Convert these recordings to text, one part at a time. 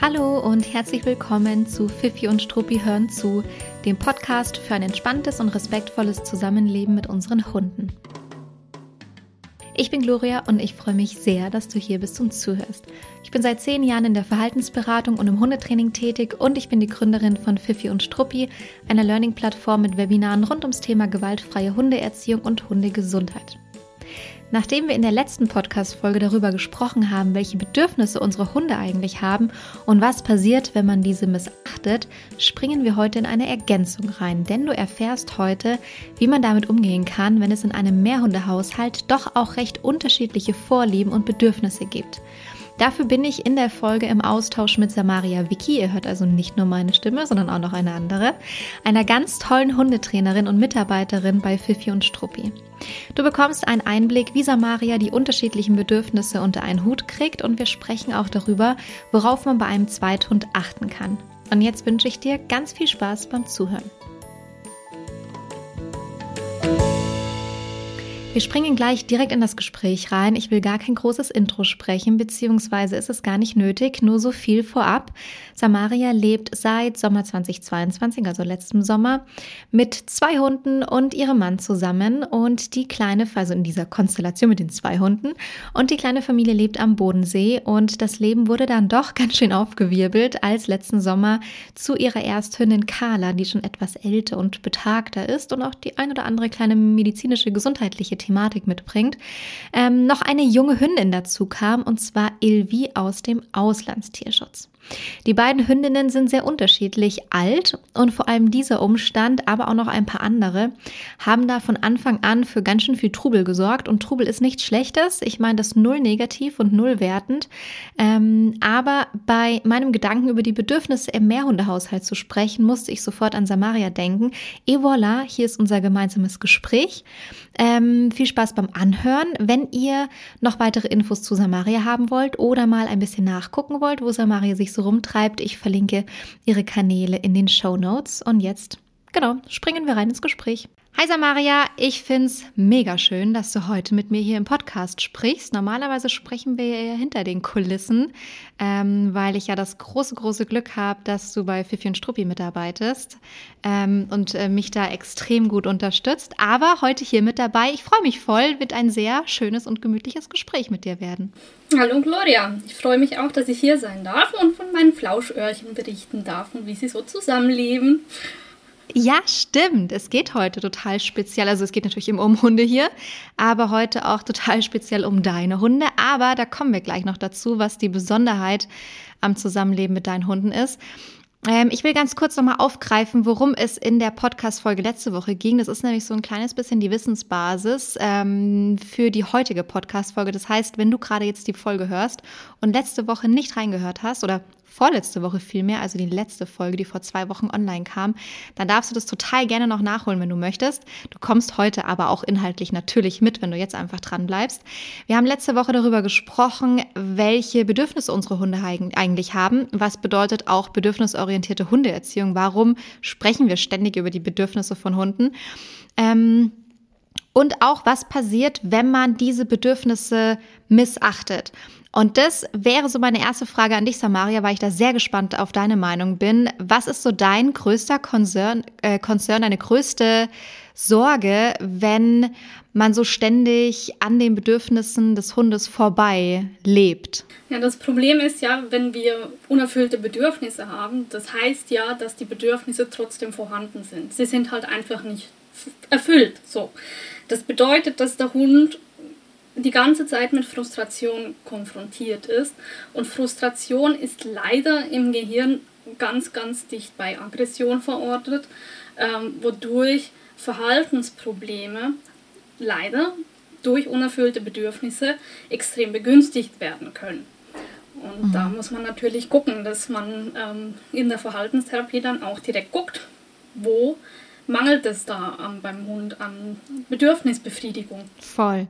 Hallo und herzlich willkommen zu Fifi und Struppi hören zu, dem Podcast für ein entspanntes und respektvolles Zusammenleben mit unseren Hunden. Ich bin Gloria und ich freue mich sehr, dass du hier bist und zuhörst. Ich bin seit zehn Jahren in der Verhaltensberatung und im Hundetraining tätig und ich bin die Gründerin von Fifi und Struppi, einer Learning-Plattform mit Webinaren rund ums Thema gewaltfreie Hundeerziehung und Hundegesundheit. Nachdem wir in der letzten Podcast-Folge darüber gesprochen haben, welche Bedürfnisse unsere Hunde eigentlich haben und was passiert, wenn man diese missachtet, springen wir heute in eine Ergänzung rein, denn du erfährst heute, wie man damit umgehen kann, wenn es in einem Mehrhundehaushalt doch auch recht unterschiedliche Vorlieben und Bedürfnisse gibt. Dafür bin ich in der Folge im Austausch mit Samaria Vicky, ihr hört also nicht nur meine Stimme, sondern auch noch eine andere, einer ganz tollen Hundetrainerin und Mitarbeiterin bei Fifi und Struppi. Du bekommst einen Einblick, wie Samaria die unterschiedlichen Bedürfnisse unter einen Hut kriegt und wir sprechen auch darüber, worauf man bei einem Zweithund achten kann. Und jetzt wünsche ich dir ganz viel Spaß beim Zuhören. Wir springen gleich direkt in das Gespräch rein. Ich will gar kein großes Intro sprechen, beziehungsweise ist es gar nicht nötig, nur so viel vorab. Samaria lebt seit Sommer 2022, also letztem Sommer, mit zwei Hunden und ihrem Mann zusammen und die kleine, also in dieser Konstellation mit den zwei Hunden und die kleine Familie lebt am Bodensee und das Leben wurde dann doch ganz schön aufgewirbelt, als letzten Sommer zu ihrer Ersthündin Carla, die schon etwas älter und betagter ist und auch die ein oder andere kleine medizinische, gesundheitliche Thematik mitbringt, ähm, noch eine junge Hündin dazu kam, und zwar Ilvi aus dem Auslandstierschutz. Die beiden Hündinnen sind sehr unterschiedlich alt und vor allem dieser Umstand, aber auch noch ein paar andere, haben da von Anfang an für ganz schön viel Trubel gesorgt. Und Trubel ist nichts Schlechtes. Ich meine das null negativ und null wertend. Ähm, aber bei meinem Gedanken über die Bedürfnisse im Mehrhundehaushalt zu sprechen, musste ich sofort an Samaria denken. Et voilà, hier ist unser gemeinsames Gespräch. Ähm, viel Spaß beim Anhören. Wenn ihr noch weitere Infos zu Samaria haben wollt oder mal ein bisschen nachgucken wollt, wo Samaria sich so so rumtreibt. Ich verlinke ihre Kanäle in den Show Notes. Und jetzt, genau, springen wir rein ins Gespräch. Hi Samaria, ich finde es mega schön, dass du heute mit mir hier im Podcast sprichst. Normalerweise sprechen wir ja hinter den Kulissen, ähm, weil ich ja das große, große Glück habe, dass du bei Fifi und Struppi mitarbeitest ähm, und äh, mich da extrem gut unterstützt. Aber heute hier mit dabei, ich freue mich voll, wird ein sehr schönes und gemütliches Gespräch mit dir werden. Hallo Gloria, ich freue mich auch, dass ich hier sein darf und von meinen Flauschöhrchen berichten darf und wie sie so zusammenleben. Ja, stimmt. Es geht heute total speziell. Also es geht natürlich immer um Hunde hier, aber heute auch total speziell um deine Hunde. Aber da kommen wir gleich noch dazu, was die Besonderheit am Zusammenleben mit deinen Hunden ist. Ähm, ich will ganz kurz nochmal aufgreifen, worum es in der Podcast-Folge letzte Woche ging. Das ist nämlich so ein kleines bisschen die Wissensbasis ähm, für die heutige Podcast-Folge. Das heißt, wenn du gerade jetzt die Folge hörst und letzte Woche nicht reingehört hast oder vorletzte Woche vielmehr, also die letzte Folge, die vor zwei Wochen online kam, dann darfst du das total gerne noch nachholen, wenn du möchtest. Du kommst heute aber auch inhaltlich natürlich mit, wenn du jetzt einfach dran bleibst. Wir haben letzte Woche darüber gesprochen, welche Bedürfnisse unsere Hunde eigentlich haben. Was bedeutet auch bedürfnisorientierte Hundeerziehung? Warum sprechen wir ständig über die Bedürfnisse von Hunden? Ähm, und auch, was passiert, wenn man diese Bedürfnisse missachtet. Und das wäre so meine erste Frage an dich, Samaria, weil ich da sehr gespannt auf deine Meinung bin. Was ist so dein größter Concern, äh, Concern deine größte Sorge, wenn man so ständig an den Bedürfnissen des Hundes vorbei lebt? Ja, das Problem ist ja, wenn wir unerfüllte Bedürfnisse haben, das heißt ja, dass die Bedürfnisse trotzdem vorhanden sind. Sie sind halt einfach nicht erfüllt. So. Das bedeutet, dass der Hund die ganze Zeit mit Frustration konfrontiert ist. Und Frustration ist leider im Gehirn ganz, ganz dicht bei Aggression verortet, ähm, wodurch Verhaltensprobleme leider durch unerfüllte Bedürfnisse extrem begünstigt werden können. Und mhm. da muss man natürlich gucken, dass man ähm, in der Verhaltenstherapie dann auch direkt guckt, wo mangelt es da ähm, beim Hund an Bedürfnisbefriedigung. Voll.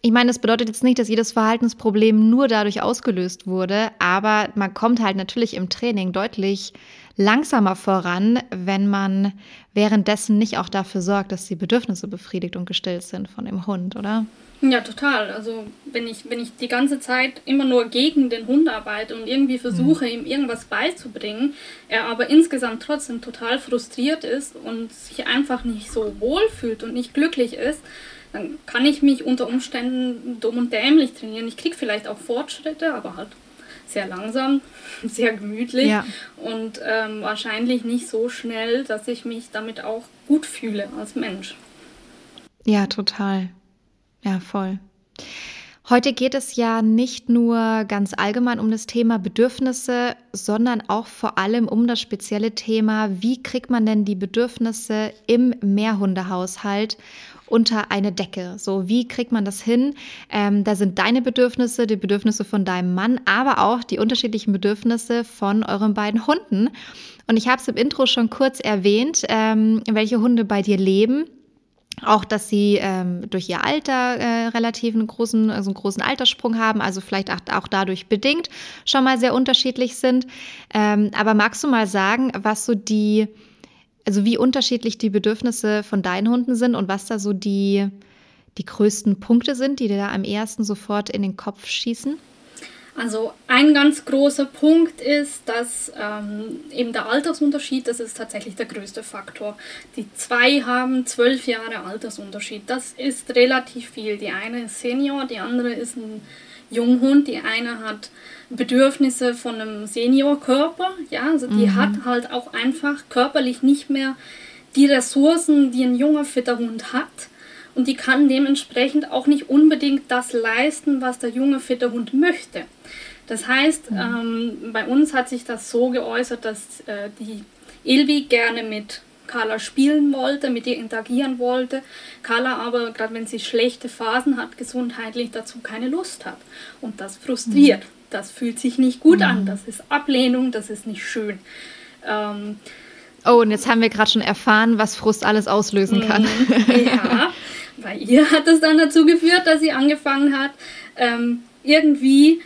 Ich meine, das bedeutet jetzt nicht, dass jedes Verhaltensproblem nur dadurch ausgelöst wurde, aber man kommt halt natürlich im Training deutlich langsamer voran, wenn man währenddessen nicht auch dafür sorgt, dass die Bedürfnisse befriedigt und gestillt sind von dem Hund, oder? Ja, total. Also wenn ich, wenn ich die ganze Zeit immer nur gegen den Hund arbeite und irgendwie versuche, mhm. ihm irgendwas beizubringen, er aber insgesamt trotzdem total frustriert ist und sich einfach nicht so wohl fühlt und nicht glücklich ist, dann kann ich mich unter Umständen dumm und dämlich trainieren. Ich kriege vielleicht auch Fortschritte, aber halt sehr langsam, sehr gemütlich ja. und ähm, wahrscheinlich nicht so schnell, dass ich mich damit auch gut fühle als Mensch. Ja, total. Ja, voll. Heute geht es ja nicht nur ganz allgemein um das Thema Bedürfnisse, sondern auch vor allem um das spezielle Thema, wie kriegt man denn die Bedürfnisse im Mehrhundehaushalt unter eine Decke. So, wie kriegt man das hin? Ähm, da sind deine Bedürfnisse, die Bedürfnisse von deinem Mann, aber auch die unterschiedlichen Bedürfnisse von euren beiden Hunden. Und ich habe es im Intro schon kurz erwähnt, ähm, welche Hunde bei dir leben. Auch, dass sie ähm, durch ihr Alter äh, relativ einen großen, also einen großen Alterssprung haben, also vielleicht auch, dadurch bedingt schon mal sehr unterschiedlich sind. Ähm, aber magst du mal sagen, was so die, also wie unterschiedlich die Bedürfnisse von deinen Hunden sind und was da so die, die größten Punkte sind, die dir da am ehesten sofort in den Kopf schießen? Also ein ganz großer Punkt ist, dass ähm, eben der Altersunterschied, das ist tatsächlich der größte Faktor. Die zwei haben zwölf Jahre Altersunterschied. Das ist relativ viel. Die eine ist Senior, die andere ist ein Junghund. Die eine hat Bedürfnisse von einem Seniorkörper. Ja, also die mhm. hat halt auch einfach körperlich nicht mehr die Ressourcen, die ein junger, fitter Hund hat und die kann dementsprechend auch nicht unbedingt das leisten, was der junge, fitte Hund möchte. Das heißt, mhm. ähm, bei uns hat sich das so geäußert, dass äh, die Ilvi gerne mit Carla spielen wollte, mit ihr interagieren wollte. Carla aber, gerade wenn sie schlechte Phasen hat, gesundheitlich dazu keine Lust hat. Und das frustriert. Mhm. Das fühlt sich nicht gut mhm. an. Das ist Ablehnung, das ist nicht schön. Ähm, oh, und jetzt haben wir gerade schon erfahren, was Frust alles auslösen kann. Mhm. Ja, bei ihr hat es dann dazu geführt, dass sie angefangen hat, ähm, irgendwie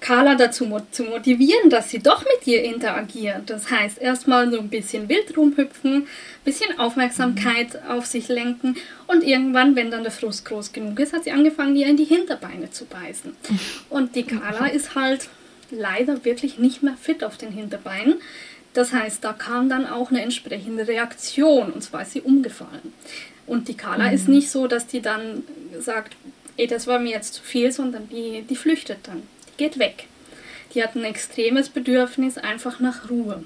Carla dazu zu motivieren, dass sie doch mit ihr interagiert. Das heißt, erstmal so ein bisschen wild rumhüpfen, ein bisschen Aufmerksamkeit mhm. auf sich lenken und irgendwann, wenn dann der Frust groß genug ist, hat sie angefangen, ihr in die Hinterbeine zu beißen. Und die Carla ist halt leider wirklich nicht mehr fit auf den Hinterbeinen. Das heißt, da kam dann auch eine entsprechende Reaktion und zwar ist sie umgefallen. Und die Carla mhm. ist nicht so, dass die dann sagt, ey, das war mir jetzt zu viel, sondern die, die flüchtet dann. Geht weg. Die hat ein extremes Bedürfnis einfach nach Ruhe.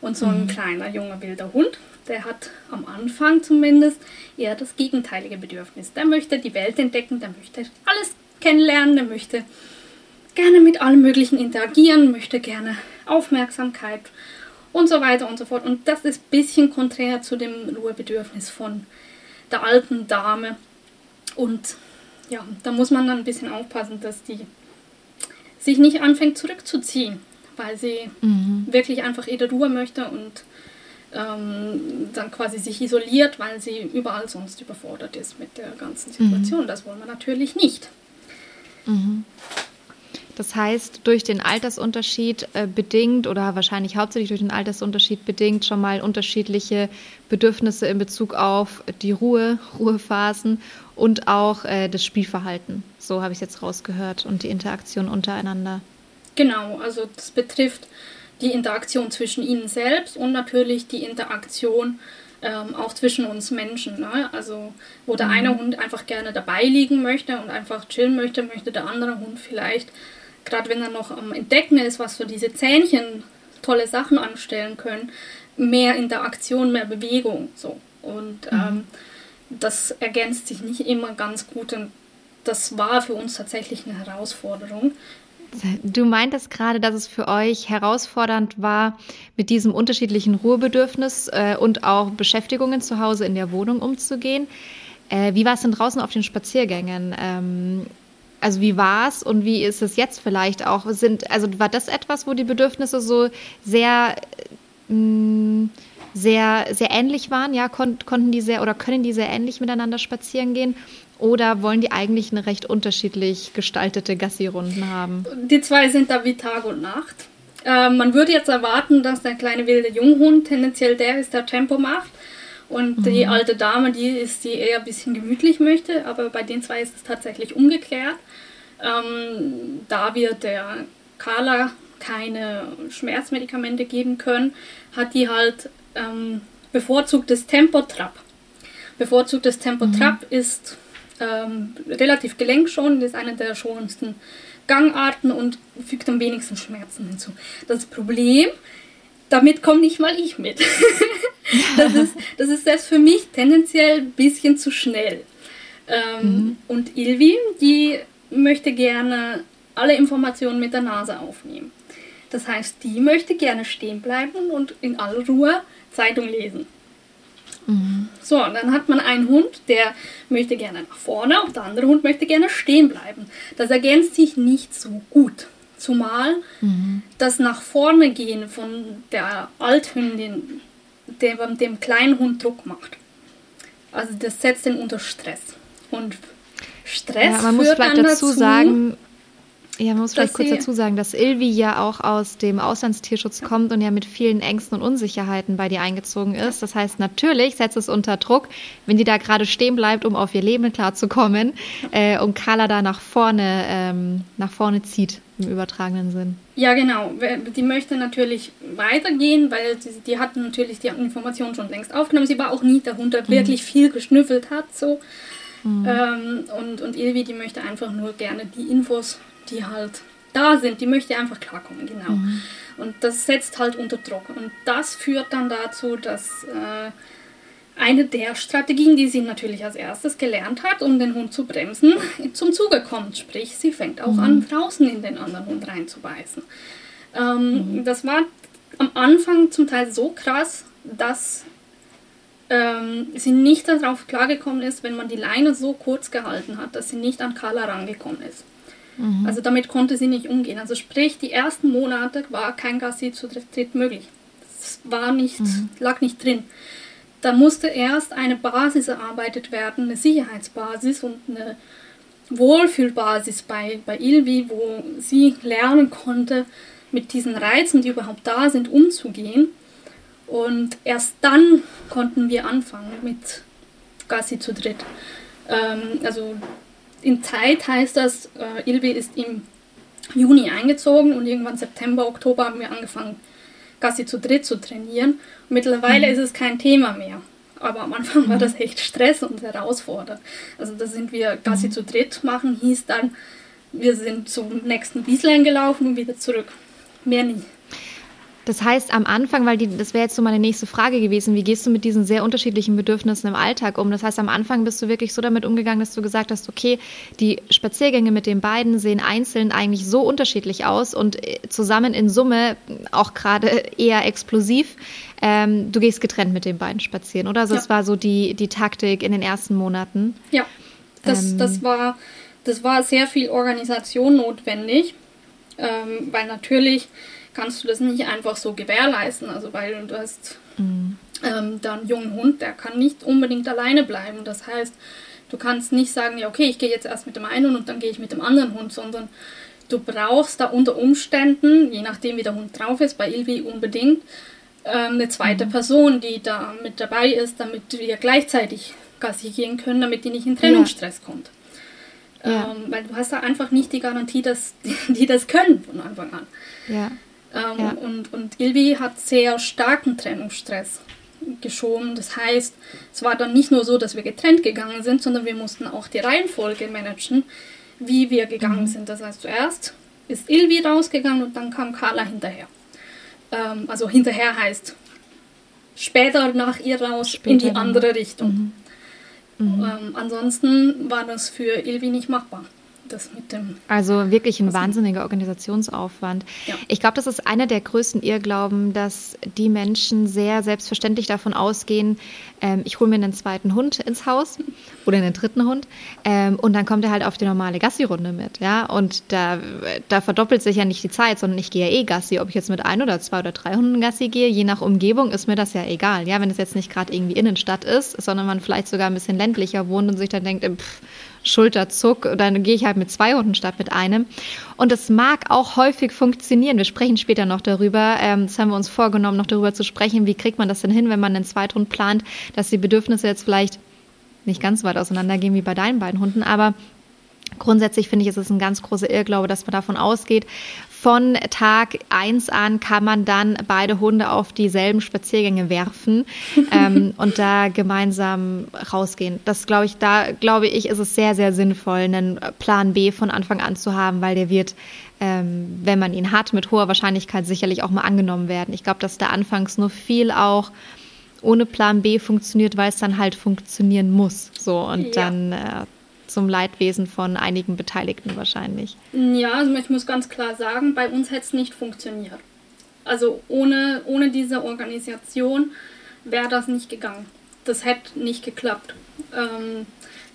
Und so ein mhm. kleiner, junger, wilder Hund, der hat am Anfang zumindest eher das gegenteilige Bedürfnis. Der möchte die Welt entdecken, der möchte alles kennenlernen, der möchte gerne mit allem Möglichen interagieren, möchte gerne Aufmerksamkeit und so weiter und so fort. Und das ist ein bisschen konträr zu dem Ruhebedürfnis von der alten Dame. Und ja, da muss man dann ein bisschen aufpassen, dass die sich nicht anfängt zurückzuziehen, weil sie mhm. wirklich einfach ihre Ruhe möchte und ähm, dann quasi sich isoliert, weil sie überall sonst überfordert ist mit der ganzen Situation. Mhm. Das wollen wir natürlich nicht. Mhm. Das heißt, durch den Altersunterschied äh, bedingt oder wahrscheinlich hauptsächlich durch den Altersunterschied bedingt schon mal unterschiedliche Bedürfnisse in Bezug auf die Ruhe, Ruhephasen und auch äh, das Spielverhalten. So habe ich es jetzt rausgehört und die Interaktion untereinander. Genau, also das betrifft die Interaktion zwischen ihnen selbst und natürlich die Interaktion ähm, auch zwischen uns Menschen. Ne? Also wo der mhm. eine Hund einfach gerne dabei liegen möchte und einfach chillen möchte, möchte der andere Hund vielleicht gerade wenn er noch am Entdecken ist, was für diese Zähnchen tolle Sachen anstellen können, mehr Interaktion, mehr Bewegung. So. Und mhm. ähm, das ergänzt sich nicht immer ganz gut und das war für uns tatsächlich eine Herausforderung. Du meintest gerade, dass es für euch herausfordernd war, mit diesem unterschiedlichen Ruhebedürfnis äh, und auch Beschäftigungen zu Hause in der Wohnung umzugehen. Äh, wie war es denn draußen auf den Spaziergängen? Ähm, also wie war es und wie ist es jetzt vielleicht auch? Sind, also war das etwas, wo die Bedürfnisse so sehr, mh, mm, sehr, sehr ähnlich waren? Ja, kon konnten die sehr oder können die sehr ähnlich miteinander spazieren gehen? Oder wollen die eigentlich eine recht unterschiedlich gestaltete Gassi-Runden haben? Die zwei sind da wie Tag und Nacht. Äh, man würde jetzt erwarten, dass der kleine wilde Junghund tendenziell der ist, der Tempo macht. Und mhm. die alte Dame, die ist, die eher ein bisschen gemütlich möchte. Aber bei den zwei ist es tatsächlich umgekehrt. Ähm, da wir der Carla keine Schmerzmedikamente geben können, hat die halt ähm, bevorzugtes Tempotrap. Bevorzugtes Tempotrap mhm. ist ähm, relativ gelenkschonend, ist eine der schonendsten Gangarten und fügt am wenigsten Schmerzen hinzu. Das Problem, damit komme nicht mal ich mit. das, ist, das ist selbst für mich tendenziell ein bisschen zu schnell. Ähm, mhm. Und Ilvi, die möchte gerne alle Informationen mit der Nase aufnehmen. Das heißt, die möchte gerne stehen bleiben und in aller Ruhe Zeitung lesen. Mhm. So, und dann hat man einen Hund, der möchte gerne nach vorne und der andere Hund möchte gerne stehen bleiben. Das ergänzt sich nicht so gut. Zumal mhm. das nach vorne gehen von der Althündin dem, dem kleinen Hund Druck macht. Also das setzt ihn unter Stress. Und Stress ja, man muss vielleicht dazu, dazu sagen, ja, man muss vielleicht kurz dazu sagen, dass Ilvi ja auch aus dem Auslandstierschutz kommt und ja mit vielen Ängsten und Unsicherheiten bei dir eingezogen ist. Das heißt, natürlich setzt es unter Druck, wenn die da gerade stehen bleibt, um auf ihr Leben klarzukommen äh, und Carla da nach vorne, ähm, nach vorne zieht, im übertragenen Sinn. Ja, genau. Die möchte natürlich weitergehen, weil die, die hat natürlich die Informationen schon längst aufgenommen. Sie war auch nie der mhm. wirklich viel geschnüffelt hat. So. Mhm. Ähm, und, und Ilvi, die möchte einfach nur gerne die Infos die halt da sind, die möchte einfach klarkommen, genau. Mhm. Und das setzt halt unter Druck. Und das führt dann dazu, dass äh, eine der Strategien, die sie natürlich als erstes gelernt hat, um den Hund zu bremsen, zum Zuge kommt. Sprich, sie fängt auch mhm. an, draußen in den anderen Hund reinzubeißen. Ähm, mhm. Das war am Anfang zum Teil so krass, dass ähm, sie nicht darauf klargekommen ist, wenn man die Leine so kurz gehalten hat, dass sie nicht an Carla rangekommen ist. Mhm. Also damit konnte sie nicht umgehen. Also sprich, die ersten Monate war kein Gassi zu dritt möglich. Das war nicht, mhm. lag nicht drin. Da musste erst eine Basis erarbeitet werden, eine Sicherheitsbasis und eine Wohlfühlbasis bei, bei Ilvi, wo sie lernen konnte, mit diesen Reizen, die überhaupt da sind, umzugehen. Und erst dann konnten wir anfangen mit Gassi zu dritt. Ähm, also in Zeit heißt das, äh, Ilvi ist im Juni eingezogen und irgendwann September, Oktober haben wir angefangen, Gassi zu dritt zu trainieren. Und mittlerweile mhm. ist es kein Thema mehr. Aber am Anfang war das echt Stress und herausfordernd. Also da sind wir Gassi mhm. zu dritt machen, hieß dann, wir sind zum nächsten Wieslein gelaufen und wieder zurück. Mehr nie. Das heißt, am Anfang, weil die, das wäre jetzt so meine nächste Frage gewesen, wie gehst du mit diesen sehr unterschiedlichen Bedürfnissen im Alltag um? Das heißt, am Anfang bist du wirklich so damit umgegangen, dass du gesagt hast, okay, die Spaziergänge mit den beiden sehen einzeln eigentlich so unterschiedlich aus und äh, zusammen in Summe auch gerade eher explosiv. Ähm, du gehst getrennt mit den beiden spazieren, oder? Also ja. das war so die, die Taktik in den ersten Monaten. Ja, das, ähm, das, war, das war sehr viel Organisation notwendig, ähm, weil natürlich kannst du das nicht einfach so gewährleisten. Also weil du hast mhm. ähm, da einen jungen Hund, der kann nicht unbedingt alleine bleiben. Das heißt, du kannst nicht sagen, ja okay, ich gehe jetzt erst mit dem einen und dann gehe ich mit dem anderen Hund, sondern du brauchst da unter Umständen, je nachdem wie der Hund drauf ist, bei Ilvi unbedingt, ähm, eine zweite mhm. Person, die da mit dabei ist, damit wir gleichzeitig Gassi gehen können, damit die nicht in Trennungsstress ja. kommt. Ja. Ähm, weil du hast da einfach nicht die Garantie, dass die das können von Anfang an. Ja. Ähm, ja. und, und Ilvi hat sehr starken Trennungsstress geschoben. Das heißt, es war dann nicht nur so, dass wir getrennt gegangen sind, sondern wir mussten auch die Reihenfolge managen, wie wir gegangen mhm. sind. Das heißt, zuerst ist Ilvi rausgegangen und dann kam Carla hinterher. Ähm, also hinterher heißt später nach ihr raus später in die andere Richtung. Mhm. Mhm. Ähm, ansonsten war das für Ilvi nicht machbar. Also wirklich ein wahnsinniger Organisationsaufwand. Ja. Ich glaube, das ist einer der größten Irrglauben, dass die Menschen sehr selbstverständlich davon ausgehen, ähm, ich hole mir einen zweiten Hund ins Haus oder einen dritten Hund ähm, und dann kommt er halt auf die normale Gassi-Runde mit. Ja? Und da, da verdoppelt sich ja nicht die Zeit, sondern ich gehe ja eh Gassi. Ob ich jetzt mit ein oder zwei oder drei Hunden Gassi gehe, je nach Umgebung ist mir das ja egal. Ja, wenn es jetzt nicht gerade irgendwie Innenstadt ist, sondern man vielleicht sogar ein bisschen ländlicher wohnt und sich dann denkt, pff, Schulterzuck, dann gehe ich halt mit zwei Hunden statt mit einem. Und es mag auch häufig funktionieren. Wir sprechen später noch darüber. Ähm, das haben wir uns vorgenommen, noch darüber zu sprechen. Wie kriegt man das denn hin, wenn man einen Zweithund plant, dass die Bedürfnisse jetzt vielleicht nicht ganz weit auseinandergehen wie bei deinen beiden Hunden, aber Grundsätzlich finde ich, ist es ein ganz großer Irrglaube, dass man davon ausgeht, von Tag 1 an kann man dann beide Hunde auf dieselben Spaziergänge werfen ähm, und da gemeinsam rausgehen. Das glaube ich, da glaube ich, ist es sehr, sehr sinnvoll, einen Plan B von Anfang an zu haben, weil der wird, ähm, wenn man ihn hat, mit hoher Wahrscheinlichkeit sicherlich auch mal angenommen werden. Ich glaube, dass da anfangs nur viel auch ohne Plan B funktioniert, weil es dann halt funktionieren muss. So und ja. dann äh, zum Leidwesen von einigen Beteiligten wahrscheinlich. Ja, also ich muss ganz klar sagen, bei uns hätte es nicht funktioniert. Also ohne, ohne diese Organisation wäre das nicht gegangen. Das hätte nicht geklappt. Ähm,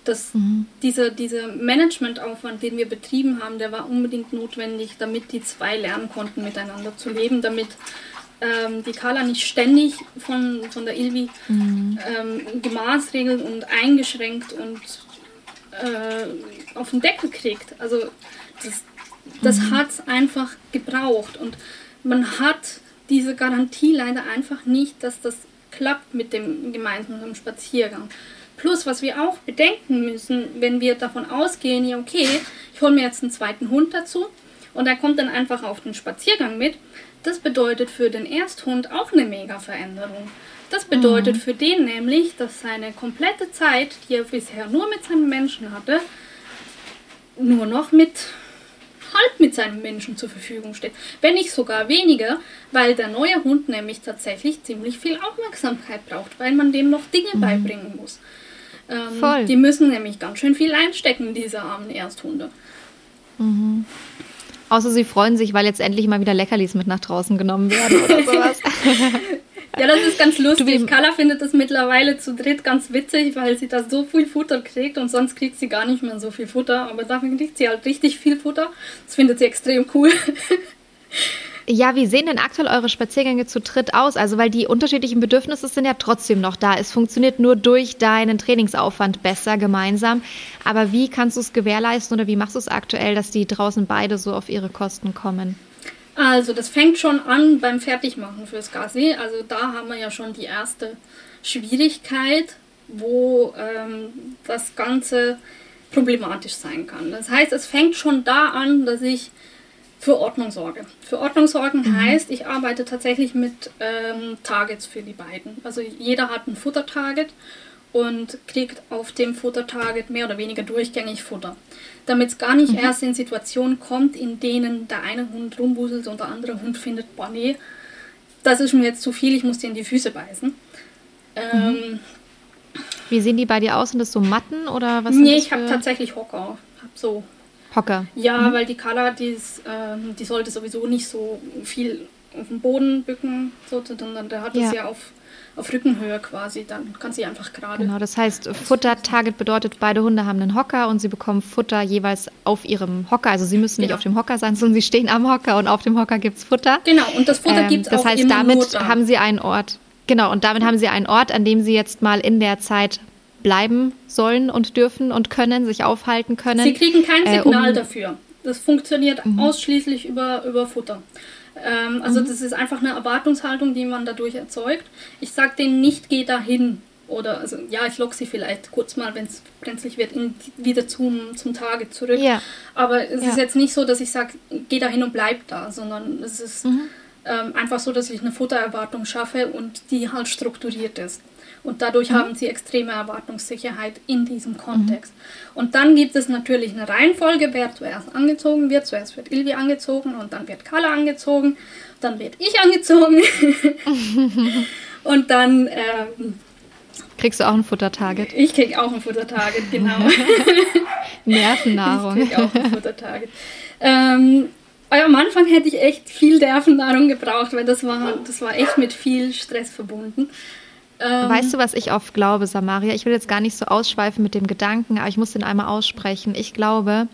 das, mhm. dieser, dieser Managementaufwand, den wir betrieben haben, der war unbedingt notwendig, damit die zwei lernen konnten, miteinander zu leben, damit ähm, die Carla nicht ständig von, von der Ilvi mhm. ähm, gemaßregelt und eingeschränkt und äh, auf den Deckel kriegt. Also das, das mhm. hat es einfach gebraucht und man hat diese Garantie leider einfach nicht, dass das klappt mit dem gemeinsamen Spaziergang. Plus, was wir auch bedenken müssen, wenn wir davon ausgehen, ja okay, ich hole mir jetzt einen zweiten Hund dazu und der kommt dann einfach auf den Spaziergang mit, das bedeutet für den Ersthund auch eine mega Veränderung. Das bedeutet mhm. für den nämlich, dass seine komplette Zeit, die er bisher nur mit seinem Menschen hatte, nur noch mit halb mit seinem Menschen zur Verfügung steht. Wenn nicht sogar weniger, weil der neue Hund nämlich tatsächlich ziemlich viel Aufmerksamkeit braucht, weil man dem noch Dinge mhm. beibringen muss. Ähm, Voll. Die müssen nämlich ganz schön viel einstecken, diese armen Ersthunde. Mhm. Außer sie freuen sich, weil jetzt endlich mal wieder Leckerlis mit nach draußen genommen werden oder sowas. Ja, das ist ganz lustig. Carla findet das mittlerweile zu dritt ganz witzig, weil sie da so viel Futter kriegt und sonst kriegt sie gar nicht mehr so viel Futter. Aber dafür kriegt sie halt richtig viel Futter. Das findet sie extrem cool. Ja, wie sehen denn aktuell eure Spaziergänge zu dritt aus? Also, weil die unterschiedlichen Bedürfnisse sind ja trotzdem noch da. Es funktioniert nur durch deinen Trainingsaufwand besser gemeinsam. Aber wie kannst du es gewährleisten oder wie machst du es aktuell, dass die draußen beide so auf ihre Kosten kommen? Also das fängt schon an beim Fertigmachen fürs Gassi. Also da haben wir ja schon die erste Schwierigkeit, wo ähm, das Ganze problematisch sein kann. Das heißt, es fängt schon da an, dass ich für Ordnung sorge. Für Ordnung sorgen mhm. heißt, ich arbeite tatsächlich mit ähm, Targets für die beiden. Also jeder hat ein Futtertarget und kriegt auf dem Futtertarget mehr oder weniger durchgängig Futter. Damit es gar nicht mhm. erst in Situationen kommt, in denen der eine Hund rumbuselt und der andere Hund findet, boah nee, das ist mir jetzt zu viel, ich muss dir in die Füße beißen. Ähm, Wie sehen die bei dir aus? Sind das so Matten oder was? Nee, ich habe tatsächlich Hocker. Hab so. Hocker? Ja, mhm. weil die Carla, die, ist, ähm, die sollte sowieso nicht so viel auf dem Boden bücken, so, sondern der hat es ja. ja auf auf Rückenhöhe quasi, dann kann sie einfach gerade. Genau, das heißt, Futter-Target bedeutet, beide Hunde haben einen Hocker und sie bekommen Futter jeweils auf ihrem Hocker. Also sie müssen nicht genau. auf dem Hocker sein, sondern sie stehen am Hocker und auf dem Hocker gibt es Futter. Genau, und das Futter ähm, gibt es auch Das heißt, damit haben sie einen Ort. Genau, und damit haben sie einen Ort, an dem sie jetzt mal in der Zeit bleiben sollen und dürfen und können, sich aufhalten können. Sie kriegen kein Signal äh, um dafür. Das funktioniert mhm. ausschließlich über, über Futter. Ähm, also mhm. das ist einfach eine Erwartungshaltung, die man dadurch erzeugt. Ich sage denen nicht, geh dahin. Oder, also ja, ich locke sie vielleicht kurz mal, wenn es brenzlig wird, in, wieder zum, zum Tage zurück. Ja. Aber es ja. ist jetzt nicht so, dass ich sage, geh dahin und bleib da, sondern es ist mhm. ähm, einfach so, dass ich eine Futtererwartung schaffe und die halt strukturiert ist. Und dadurch mhm. haben sie extreme Erwartungssicherheit in diesem Kontext. Mhm. Und dann gibt es natürlich eine Reihenfolge, wer zuerst angezogen wird. Zuerst wird Ilvi angezogen und dann wird Carla angezogen. Dann wird ich angezogen. und dann... Ähm, Kriegst du auch ein Futtertarget? Ich krieg auch ein Futtertarget, genau. Nervennahrung. Ich krieg auch ein Futtertarget. Ähm, am Anfang hätte ich echt viel Nervennahrung gebraucht, weil das war, das war echt mit viel Stress verbunden. Ähm, weißt du, was ich oft glaube, Samaria? Ich will jetzt gar nicht so ausschweifen mit dem Gedanken, aber ich muss den einmal aussprechen. Ich glaube,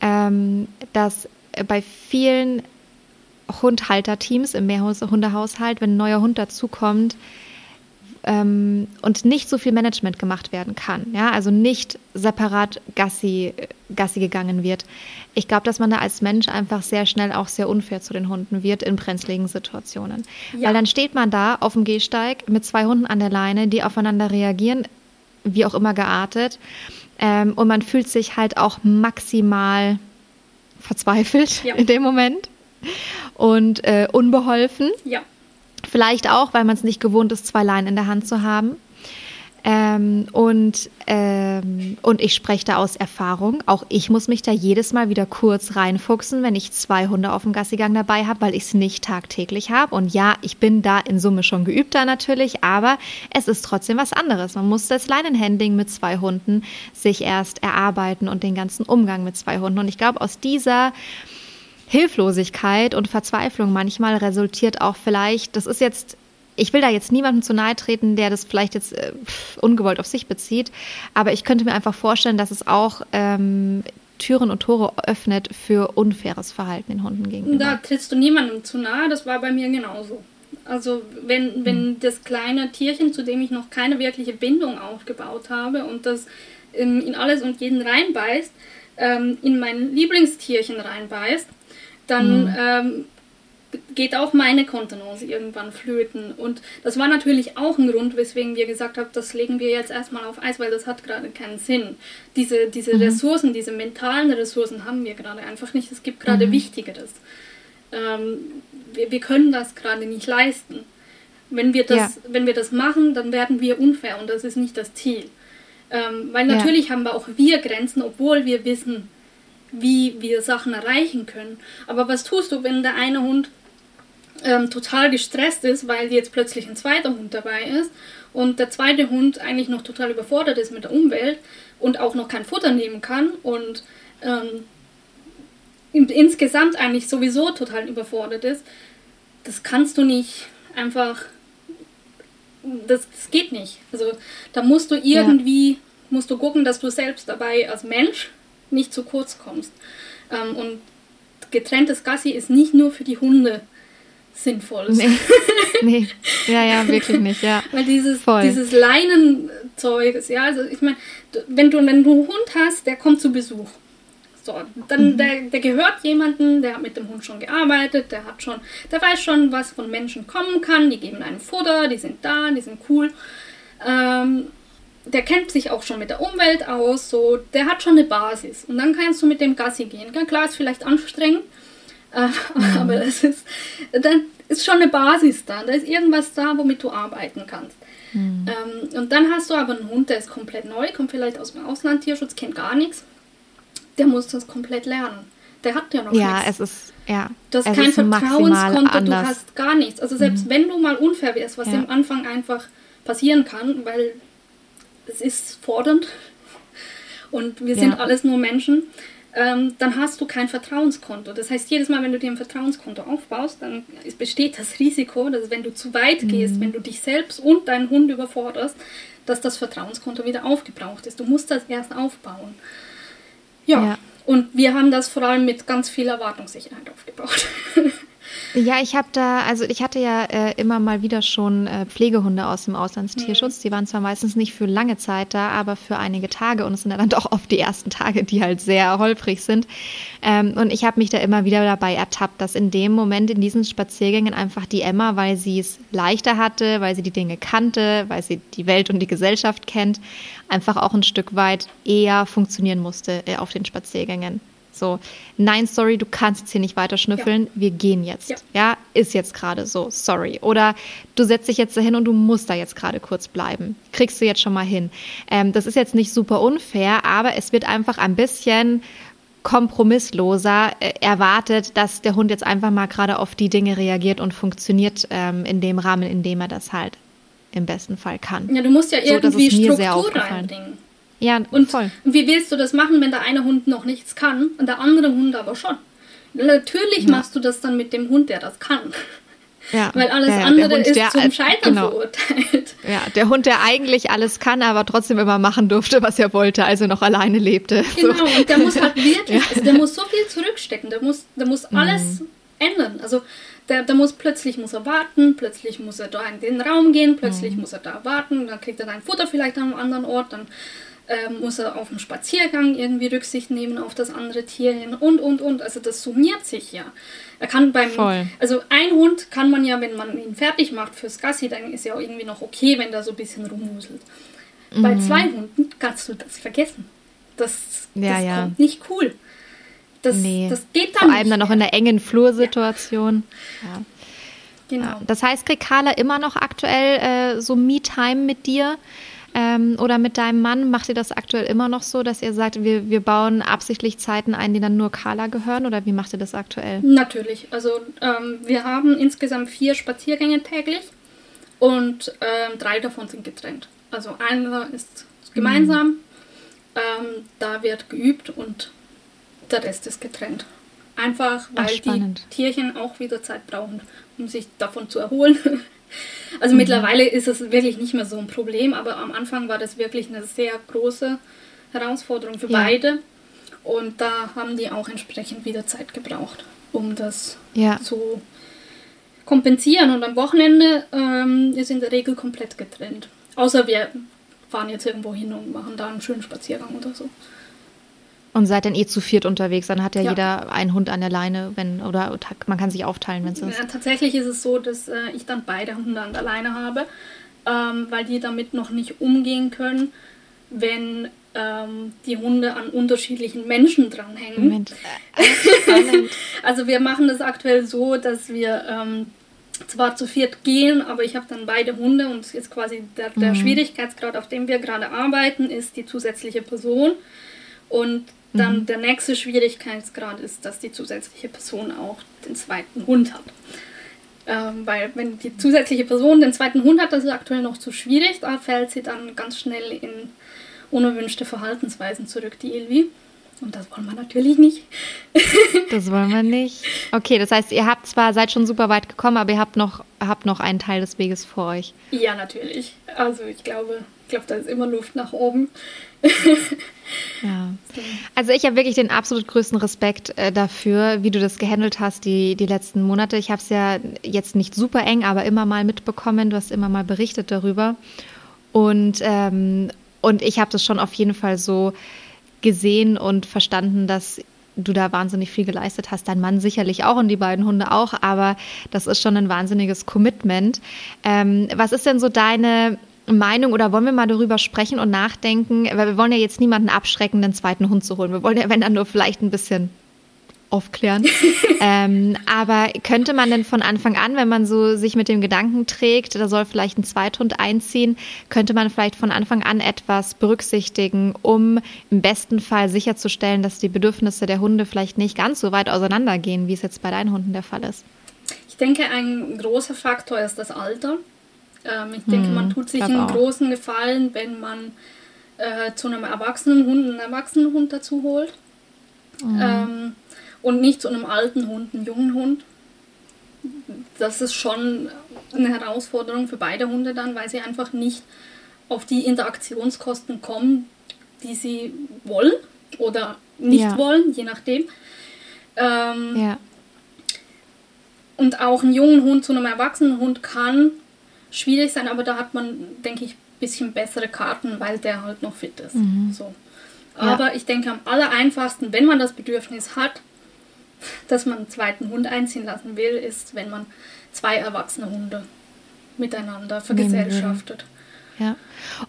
ähm, dass bei vielen Hundhalterteams im Mehrhundehaushalt, wenn ein neuer Hund dazukommt, ähm, und nicht so viel Management gemacht werden kann. Ja, also nicht separat Gassi, Gassi gegangen wird. Ich glaube, dass man da als Mensch einfach sehr schnell auch sehr unfair zu den Hunden wird in brenzligen Situationen. Ja. Weil dann steht man da auf dem Gehsteig mit zwei Hunden an der Leine, die aufeinander reagieren, wie auch immer geartet. Ähm, und man fühlt sich halt auch maximal verzweifelt ja. in dem Moment und äh, unbeholfen. Ja. Vielleicht auch, weil man es nicht gewohnt ist, zwei Leinen in der Hand zu haben. Ähm, und, ähm, und ich spreche da aus Erfahrung. Auch ich muss mich da jedes Mal wieder kurz reinfuchsen, wenn ich zwei Hunde auf dem Gassigang dabei habe, weil ich es nicht tagtäglich habe. Und ja, ich bin da in Summe schon geübt da natürlich, aber es ist trotzdem was anderes. Man muss das Leinenhandling mit zwei Hunden sich erst erarbeiten und den ganzen Umgang mit zwei Hunden. Und ich glaube, aus dieser Hilflosigkeit und Verzweiflung manchmal resultiert auch vielleicht, das ist jetzt ich will da jetzt niemandem zu nahe treten, der das vielleicht jetzt äh, ungewollt auf sich bezieht, aber ich könnte mir einfach vorstellen, dass es auch ähm, Türen und Tore öffnet für unfaires Verhalten den Hunden gegenüber. Da trittst du niemandem zu nahe, das war bei mir genauso. Also wenn, wenn hm. das kleine Tierchen, zu dem ich noch keine wirkliche Bindung aufgebaut habe und das in, in alles und jeden reinbeißt, ähm, in mein Lieblingstierchen reinbeißt, dann mhm. ähm, geht auch meine Kontenance irgendwann flöten. Und das war natürlich auch ein Grund, weswegen wir gesagt haben, das legen wir jetzt erstmal auf Eis, weil das hat gerade keinen Sinn. Diese, diese mhm. Ressourcen, diese mentalen Ressourcen haben wir gerade einfach nicht. Es gibt gerade mhm. Wichtigeres. Ähm, wir, wir können das gerade nicht leisten. Wenn wir, das, ja. wenn wir das machen, dann werden wir unfair und das ist nicht das Ziel. Ähm, weil natürlich ja. haben wir auch wir Grenzen, obwohl wir wissen, wie wir Sachen erreichen können. Aber was tust du, wenn der eine Hund ähm, total gestresst ist, weil jetzt plötzlich ein zweiter Hund dabei ist und der zweite Hund eigentlich noch total überfordert ist mit der Umwelt und auch noch kein Futter nehmen kann und ähm, insgesamt eigentlich sowieso total überfordert ist, das kannst du nicht einfach, das, das geht nicht. Also da musst du irgendwie, ja. musst du gucken, dass du selbst dabei als Mensch nicht zu kurz kommst. Ähm, und getrenntes Gassi ist nicht nur für die Hunde sinnvoll. Nee, nee. ja, ja, wirklich nicht, ja. Weil dieses, dieses Leinenzeug, ja, also ich meine, wenn du, wenn du einen Hund hast, der kommt zu Besuch. So, dann, mhm. der, der gehört jemanden, der hat mit dem Hund schon gearbeitet, der hat schon, der weiß schon, was von Menschen kommen kann, die geben einem Futter, die sind da, die sind cool. Ähm, der kennt sich auch schon mit der Umwelt aus, so, der hat schon eine Basis. Und dann kannst du mit dem Gassi gehen. Ja, klar, ist vielleicht anstrengend, äh, mhm. aber es ist, dann ist schon eine Basis da. Da ist irgendwas da, womit du arbeiten kannst. Mhm. Ähm, und dann hast du aber einen Hund, der ist komplett neu, kommt vielleicht aus dem Ausland, Tierschutz, kennt gar nichts. Der muss das komplett lernen. Der hat ja noch ja, nichts. Ja, es ist, ja. Du hast kein Vertrauenskonto, du hast gar nichts. Also selbst mhm. wenn du mal unfair wärst, was ja. am Anfang einfach passieren kann, weil es ist fordernd und wir sind ja. alles nur Menschen, ähm, dann hast du kein Vertrauenskonto. Das heißt, jedes Mal, wenn du dir ein Vertrauenskonto aufbaust, dann besteht das Risiko, dass wenn du zu weit gehst, mhm. wenn du dich selbst und deinen Hund überforderst, dass das Vertrauenskonto wieder aufgebraucht ist. Du musst das erst aufbauen. ja. ja. Und wir haben das vor allem mit ganz viel Erwartungssicherheit aufgebaut. Ja, ich habe da, also ich hatte ja äh, immer mal wieder schon äh, Pflegehunde aus dem Auslandstierschutz. Mhm. Die waren zwar meistens nicht für lange Zeit da, aber für einige Tage und es sind ja dann doch oft die ersten Tage, die halt sehr holprig sind. Ähm, und ich habe mich da immer wieder dabei ertappt, dass in dem Moment in diesen Spaziergängen einfach die Emma, weil sie es leichter hatte, weil sie die Dinge kannte, weil sie die Welt und die Gesellschaft kennt, einfach auch ein Stück weit eher funktionieren musste äh, auf den Spaziergängen. So, nein, sorry, du kannst jetzt hier nicht weiter schnüffeln, ja. wir gehen jetzt. Ja. ja, ist jetzt gerade so, sorry. Oder du setzt dich jetzt dahin und du musst da jetzt gerade kurz bleiben. Kriegst du jetzt schon mal hin. Ähm, das ist jetzt nicht super unfair, aber es wird einfach ein bisschen kompromissloser äh, erwartet, dass der Hund jetzt einfach mal gerade auf die Dinge reagiert und funktioniert ähm, in dem Rahmen, in dem er das halt im besten Fall kann. Ja, du musst ja irgendwie so, Struktur reinbringen. Ja, und voll. wie willst du das machen, wenn der eine Hund noch nichts kann und der andere Hund aber schon? Natürlich ja. machst du das dann mit dem Hund, der das kann. Ja. Weil alles ja, andere Hund, ist der, zum Scheitern genau. verurteilt. Ja, der Hund, der eigentlich alles kann, aber trotzdem immer machen durfte, was er wollte, also noch alleine lebte. Genau, so. und der muss halt wirklich, also der muss so viel zurückstecken, der muss, der muss alles mhm. ändern. Also der, der muss plötzlich muss er warten, plötzlich muss er da in den Raum gehen, plötzlich mhm. muss er da warten, dann kriegt er sein Futter vielleicht an einem anderen Ort, dann äh, muss er auf dem Spaziergang irgendwie Rücksicht nehmen auf das andere Tier hin und und und. Also das summiert sich ja. Er kann beim Voll. also ein Hund kann man ja, wenn man ihn fertig macht fürs Gassi, dann ist ja auch irgendwie noch okay, wenn der so ein bisschen rumwuselt. Mhm. Bei zwei Hunden kannst du das vergessen. Das, ja, das ja. kommt nicht cool. Das, nee. das geht dann Vor allem dann noch in der engen Flursituation. Ja. ja. Genau. Ja. Das heißt, kriegt Carla immer noch aktuell äh, so Me-Time mit dir ähm, oder mit deinem Mann? Macht ihr das aktuell immer noch so, dass ihr sagt, wir, wir bauen absichtlich Zeiten ein, die dann nur Carla gehören? Oder wie macht ihr das aktuell? Natürlich. Also ähm, wir haben insgesamt vier Spaziergänge täglich und ähm, drei davon sind getrennt. Also einer ist gemeinsam, mhm. ähm, da wird geübt und der Rest ist getrennt. Einfach weil Ach, die Tierchen auch wieder Zeit brauchen, um sich davon zu erholen. Also mhm. mittlerweile ist es wirklich nicht mehr so ein Problem, aber am Anfang war das wirklich eine sehr große Herausforderung für ja. beide. Und da haben die auch entsprechend wieder Zeit gebraucht, um das ja. zu kompensieren. Und am Wochenende ähm, ist in der Regel komplett getrennt. Außer wir fahren jetzt irgendwo hin und machen da einen schönen Spaziergang oder so. Und seid dann eh zu viert unterwegs, dann hat ja, ja, jeder einen Hund an der Leine, wenn, oder man kann sich aufteilen, wenn es ist. Ja, tatsächlich ist es so, dass äh, ich dann beide Hunde an der Leine habe, ähm, weil die damit noch nicht umgehen können, wenn ähm, die Hunde an unterschiedlichen Menschen dranhängen. Moment. also wir machen das aktuell so, dass wir ähm, zwar zu viert gehen, aber ich habe dann beide Hunde und jetzt quasi der, der mhm. Schwierigkeitsgrad, auf dem wir gerade arbeiten, ist die zusätzliche Person. Und dann mhm. der nächste Schwierigkeitsgrad ist, dass die zusätzliche Person auch den zweiten Hund hat. Ähm, weil wenn die zusätzliche Person den zweiten Hund hat, das ist aktuell noch zu schwierig, da fällt sie dann ganz schnell in unerwünschte Verhaltensweisen zurück, die Ilvi. Und das wollen wir natürlich nicht. das wollen wir nicht. Okay, das heißt, ihr habt zwar, seid schon super weit gekommen, aber ihr habt noch, habt noch einen Teil des Weges vor euch. Ja, natürlich. Also ich glaube, glaube, da ist immer Luft nach oben. ja. Also ich habe wirklich den absolut größten Respekt äh, dafür, wie du das gehandelt hast die, die letzten Monate. Ich habe es ja jetzt nicht super eng, aber immer mal mitbekommen. Du hast immer mal berichtet darüber. Und, ähm, und ich habe das schon auf jeden Fall so gesehen und verstanden, dass du da wahnsinnig viel geleistet hast. Dein Mann sicherlich auch und die beiden Hunde auch, aber das ist schon ein wahnsinniges Commitment. Ähm, was ist denn so deine Meinung oder wollen wir mal darüber sprechen und nachdenken, weil wir wollen ja jetzt niemanden abschrecken, den zweiten Hund zu holen. Wir wollen ja, wenn dann nur vielleicht ein bisschen aufklären. ähm, aber könnte man denn von Anfang an, wenn man so sich mit dem Gedanken trägt, da soll vielleicht ein Zweithund einziehen, könnte man vielleicht von Anfang an etwas berücksichtigen, um im besten Fall sicherzustellen, dass die Bedürfnisse der Hunde vielleicht nicht ganz so weit auseinandergehen, wie es jetzt bei deinen Hunden der Fall ist? Ich denke, ein großer Faktor ist das Alter. Ähm, ich denke, hm, man tut sich einen auch. großen Gefallen, wenn man äh, zu einem erwachsenen Hund einen erwachsenen Hund dazu holt. Mhm. Ähm, und nicht zu einem alten Hund, einen jungen Hund. Das ist schon eine Herausforderung für beide Hunde dann, weil sie einfach nicht auf die Interaktionskosten kommen, die sie wollen oder nicht ja. wollen, je nachdem. Ähm, ja. Und auch einen jungen Hund zu einem erwachsenen Hund kann schwierig sein, aber da hat man, denke ich, ein bisschen bessere Karten, weil der halt noch fit ist. Mhm. So. Aber ja. ich denke, am aller einfachsten, wenn man das Bedürfnis hat, dass man einen zweiten Hund einziehen lassen will, ist, wenn man zwei erwachsene Hunde miteinander vergesellschaftet. Ja.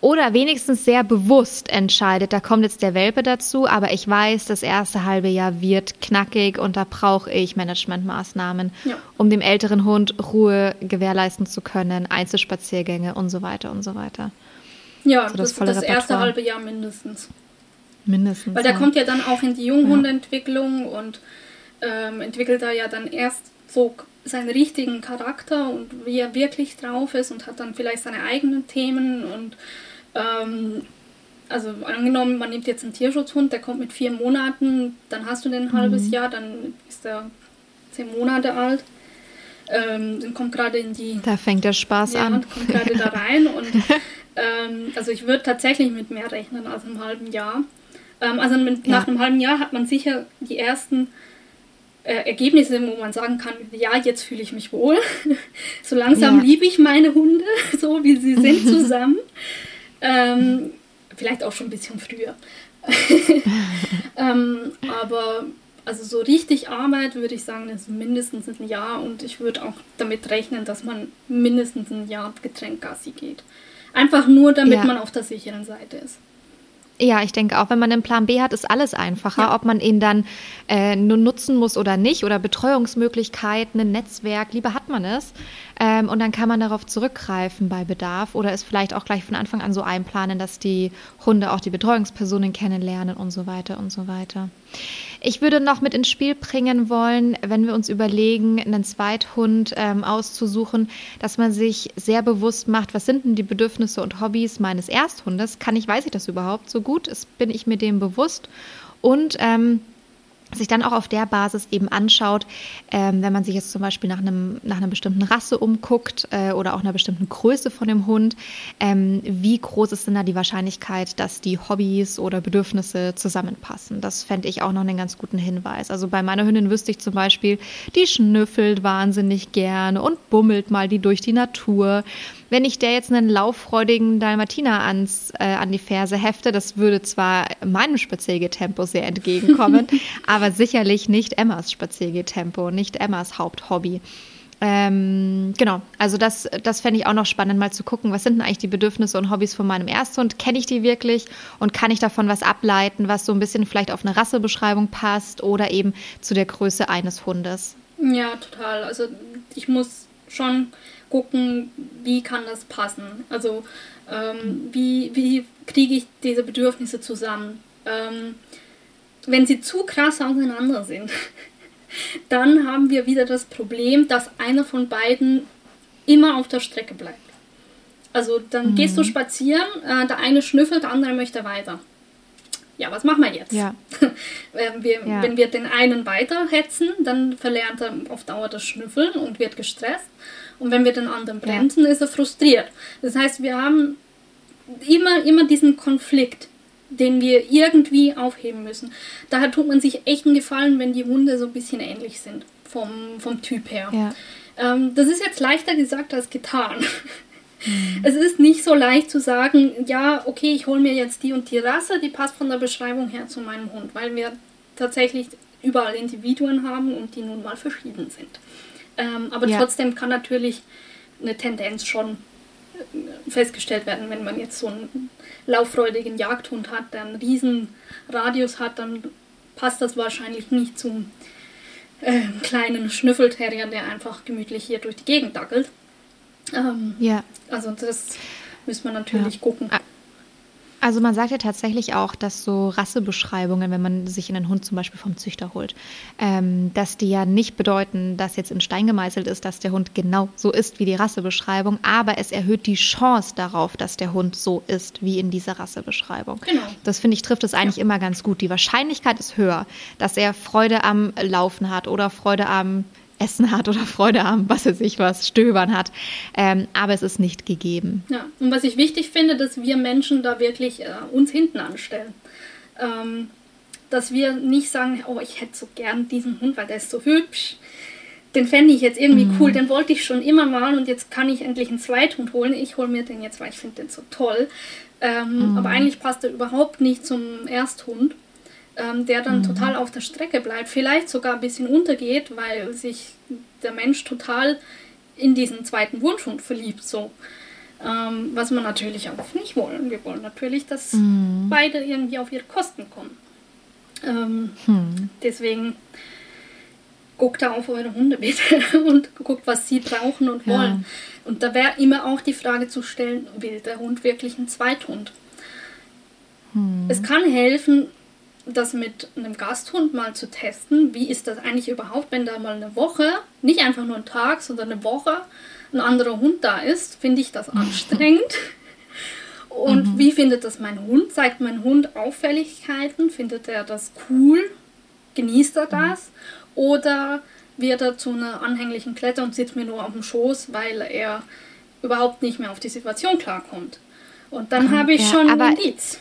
Oder wenigstens sehr bewusst entscheidet, da kommt jetzt der Welpe dazu, aber ich weiß, das erste halbe Jahr wird knackig und da brauche ich Managementmaßnahmen, ja. um dem älteren Hund Ruhe gewährleisten zu können, Einzelspaziergänge und so weiter und so weiter. Ja, also das, das, das erste halbe Jahr mindestens. Mindestens. Weil der ja. kommt ja dann auch in die Junghundeentwicklung und ähm, entwickelt da ja dann erst so seinen richtigen Charakter und wie er wirklich drauf ist und hat dann vielleicht seine eigenen Themen und ähm, also angenommen, man nimmt jetzt einen Tierschutzhund, der kommt mit vier Monaten, dann hast du den ein halbes mhm. Jahr, dann ist er zehn Monate alt. Ähm, dann kommt gerade in die. Da fängt der Spaß ja, an. Und kommt gerade da rein und ähm, also ich würde tatsächlich mit mehr rechnen als einem halben Jahr. Ähm, also mit, ja. nach einem halben Jahr hat man sicher die ersten äh, Ergebnisse, wo man sagen kann, ja, jetzt fühle ich mich wohl. so langsam ja. liebe ich meine Hunde, so wie sie sind zusammen. ähm, vielleicht auch schon ein bisschen früher. ähm, aber also so richtig Arbeit würde ich sagen, ist mindestens ein Jahr und ich würde auch damit rechnen, dass man mindestens ein Jahr getrennt Gassi geht. Einfach nur, damit ja. man auf der sicheren Seite ist. Ja, ich denke auch, wenn man einen Plan B hat, ist alles einfacher. Ja. Ob man ihn dann äh, nur nutzen muss oder nicht oder Betreuungsmöglichkeiten, ein Netzwerk, lieber hat man es. Ähm, und dann kann man darauf zurückgreifen bei Bedarf oder es vielleicht auch gleich von Anfang an so einplanen, dass die Hunde auch die Betreuungspersonen kennenlernen und so weiter und so weiter. Ich würde noch mit ins Spiel bringen wollen, wenn wir uns überlegen, einen Zweithund ähm, auszusuchen, dass man sich sehr bewusst macht, was sind denn die Bedürfnisse und Hobbys meines Ersthundes? Kann ich, weiß ich das überhaupt so gut? Ist, bin ich mir dem bewusst? Und ähm, sich dann auch auf der Basis eben anschaut, ähm, wenn man sich jetzt zum Beispiel nach, einem, nach einer bestimmten Rasse umguckt äh, oder auch einer bestimmten Größe von dem Hund, ähm, wie groß ist denn da die Wahrscheinlichkeit, dass die Hobbys oder Bedürfnisse zusammenpassen? Das fände ich auch noch einen ganz guten Hinweis. Also bei meiner Hündin wüsste ich zum Beispiel, die schnüffelt wahnsinnig gerne und bummelt mal die durch die Natur wenn ich der jetzt einen lauffreudigen Dalmatiner ans, äh, an die Ferse hefte, das würde zwar meinem Spaziergetempo sehr entgegenkommen, aber sicherlich nicht Emmas Spaziergetempo, nicht Emmas Haupthobby. Ähm, genau, also das, das fände ich auch noch spannend, mal zu gucken, was sind denn eigentlich die Bedürfnisse und Hobbys von meinem Ersthund? Kenne ich die wirklich und kann ich davon was ableiten, was so ein bisschen vielleicht auf eine Rassebeschreibung passt oder eben zu der Größe eines Hundes? Ja, total. Also ich muss schon gucken, wie kann das passen. Also ähm, wie, wie kriege ich diese Bedürfnisse zusammen. Ähm, wenn sie zu krass auseinander sind, dann haben wir wieder das Problem, dass einer von beiden immer auf der Strecke bleibt. Also dann mhm. gehst du spazieren, äh, der eine schnüffelt, der andere möchte weiter. Ja, was machen wir jetzt? Ja. wenn, wir, ja. wenn wir den einen weiterhetzen, dann verlernt er auf Dauer das Schnüffeln und wird gestresst. Und wenn wir den anderen bremsen, ja. ist er frustriert. Das heißt, wir haben immer, immer diesen Konflikt, den wir irgendwie aufheben müssen. Daher tut man sich echt einen Gefallen, wenn die Hunde so ein bisschen ähnlich sind, vom, vom Typ her. Ja. Ähm, das ist jetzt leichter gesagt als getan. Mhm. Es ist nicht so leicht zu sagen, ja, okay, ich hole mir jetzt die und die Rasse, die passt von der Beschreibung her zu meinem Hund, weil wir tatsächlich überall Individuen haben und die nun mal verschieden sind. Ähm, aber ja. trotzdem kann natürlich eine Tendenz schon äh, festgestellt werden, wenn man jetzt so einen lauffreudigen Jagdhund hat, der einen riesen Radius hat, dann passt das wahrscheinlich nicht zum äh, kleinen Schnüffelterrier, der einfach gemütlich hier durch die Gegend dackelt. Ähm, ja. Also das müssen wir natürlich ja. gucken. Also man sagt ja tatsächlich auch, dass so Rassebeschreibungen, wenn man sich einen Hund zum Beispiel vom Züchter holt, ähm, dass die ja nicht bedeuten, dass jetzt in Stein gemeißelt ist, dass der Hund genau so ist wie die Rassebeschreibung, aber es erhöht die Chance darauf, dass der Hund so ist wie in dieser Rassebeschreibung. Genau. Das finde ich trifft es eigentlich ja. immer ganz gut. Die Wahrscheinlichkeit ist höher, dass er Freude am Laufen hat oder Freude am Essen hat oder Freude am, was er sich was, Stöbern hat. Ähm, aber es ist nicht gegeben. Ja, und was ich wichtig finde, dass wir Menschen da wirklich äh, uns hinten anstellen. Ähm, dass wir nicht sagen, oh, ich hätte so gern diesen Hund, weil der ist so hübsch. Den fände ich jetzt irgendwie mhm. cool, den wollte ich schon immer mal und jetzt kann ich endlich einen Zweithund holen. Ich hole mir den jetzt, weil ich finde den so toll. Ähm, mhm. Aber eigentlich passt er überhaupt nicht zum Ersthund ähm, der dann mhm. total auf der Strecke bleibt, vielleicht sogar ein bisschen untergeht, weil sich der Mensch total in diesen zweiten Wunschhund verliebt, so. Ähm, was wir natürlich auch nicht wollen. Wir wollen natürlich, dass mhm. beide irgendwie auf ihre Kosten kommen. Ähm, mhm. Deswegen guckt da auf eure Hunde bitte und guckt, was sie brauchen und wollen. Ja. Und da wäre immer auch die Frage zu stellen, will der Hund wirklich einen Zweithund? Hm. Es kann helfen, das mit einem Gasthund mal zu testen. Wie ist das eigentlich überhaupt, wenn da mal eine Woche, nicht einfach nur ein Tag, sondern eine Woche, ein anderer Hund da ist? Finde ich das anstrengend? Und mhm. wie findet das mein Hund? Zeigt mein Hund Auffälligkeiten? Findet er das cool? Genießt er das? Oder wird er zu einer anhänglichen Kletter und sitzt mir nur auf dem Schoß, weil er überhaupt nicht mehr auf die Situation klarkommt? Und dann habe ich ja, schon Indiz.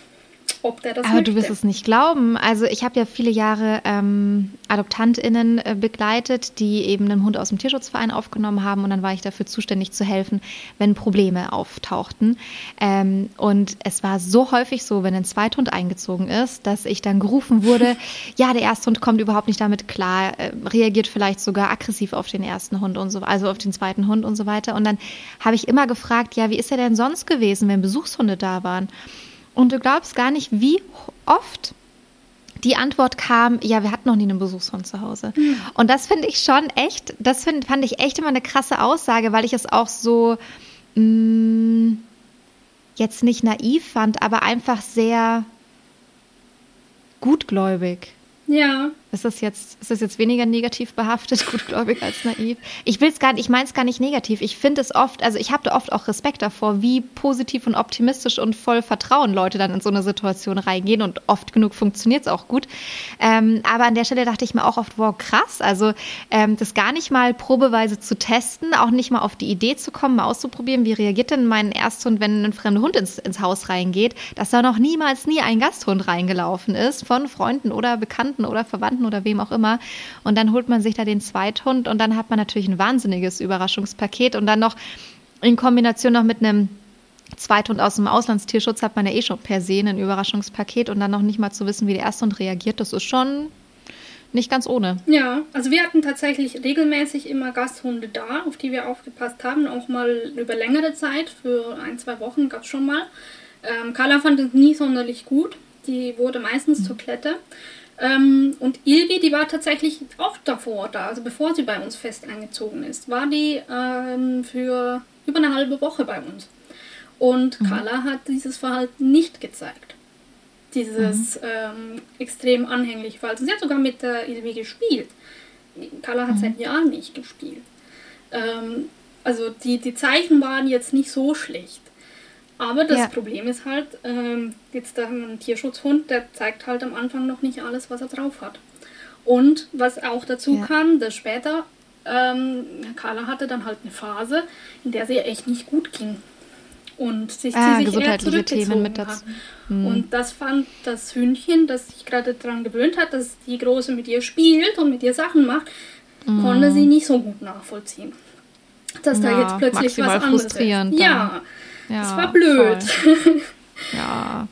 Ob der das Aber möchte. du wirst es nicht glauben. Also ich habe ja viele Jahre ähm, AdoptantInnen äh, begleitet, die eben einen Hund aus dem Tierschutzverein aufgenommen haben und dann war ich dafür zuständig zu helfen, wenn Probleme auftauchten. Ähm, und es war so häufig so, wenn ein Zweithund eingezogen ist, dass ich dann gerufen wurde, ja, der erste Hund kommt überhaupt nicht damit klar, äh, reagiert vielleicht sogar aggressiv auf den ersten Hund und so, also auf den zweiten Hund und so weiter. Und dann habe ich immer gefragt, ja, wie ist er denn sonst gewesen, wenn Besuchshunde da waren? Und du glaubst gar nicht, wie oft die Antwort kam, ja, wir hatten noch nie einen Besuchshund zu Hause. Mhm. Und das finde ich schon echt, das find, fand ich echt immer eine krasse Aussage, weil ich es auch so mh, mm, jetzt nicht naiv fand, aber einfach sehr gutgläubig. Ja. Ist das jetzt, ist das jetzt weniger negativ behaftet, gutgläubig als naiv? Ich will es gar nicht, ich meine es gar nicht negativ. Ich finde es oft, also ich habe da oft auch Respekt davor, wie positiv und optimistisch und voll Vertrauen Leute dann in so eine Situation reingehen und oft genug funktioniert es auch gut. Ähm, aber an der Stelle dachte ich mir auch oft, wow, krass, also ähm, das gar nicht mal probeweise zu testen, auch nicht mal auf die Idee zu kommen, mal auszuprobieren, wie reagiert denn mein Ersthund, wenn ein fremder Hund ins, ins Haus reingeht, dass da noch niemals nie ein Gasthund reingelaufen ist von Freunden oder Bekannten oder Verwandten Bekannten oder wem auch immer. Und dann holt man sich da den Zweithund und dann hat man natürlich ein wahnsinniges Überraschungspaket und dann noch in Kombination noch mit einem Zweithund aus dem Auslandstierschutz hat man ja eh schon per se ein Überraschungspaket und dann noch nicht mal zu wissen, wie der Ersthund reagiert, das ist schon nicht ganz ohne. Ja, also wir hatten tatsächlich regelmäßig immer Gasthunde da, auf die wir aufgepasst haben, auch mal über längere Zeit, für ein, zwei Wochen gab es schon mal. Ähm, Carla fand es nie sonderlich gut, die wurde meistens mhm. zur Klette. Ähm, und Ilvi, die war tatsächlich auch davor da, also bevor sie bei uns fest eingezogen ist, war die ähm, für über eine halbe Woche bei uns. Und mhm. Carla hat dieses Verhalten nicht gezeigt. Dieses mhm. ähm, extrem anhängliche Verhalten. Sie hat sogar mit der Ilvi gespielt. Carla hat mhm. seit Jahren nicht gespielt. Ähm, also die, die Zeichen waren jetzt nicht so schlecht. Aber das ja. Problem ist halt, ähm, jetzt da haben wir einen Tierschutzhund, der zeigt halt am Anfang noch nicht alles, was er drauf hat. Und was auch dazu ja. kam, dass später, ähm, Carla hatte dann halt eine Phase, in der sie echt nicht gut ging. Und sich, ah, sie sich eher zurückgezogen mit hat. Mhm. Und das fand das Hündchen, das sich gerade daran gewöhnt hat, dass die Große mit ihr spielt und mit ihr Sachen macht, mhm. konnte sie nicht so gut nachvollziehen. Dass ja, da jetzt plötzlich was anderes ist. Ja, ja, das war blöd. ja.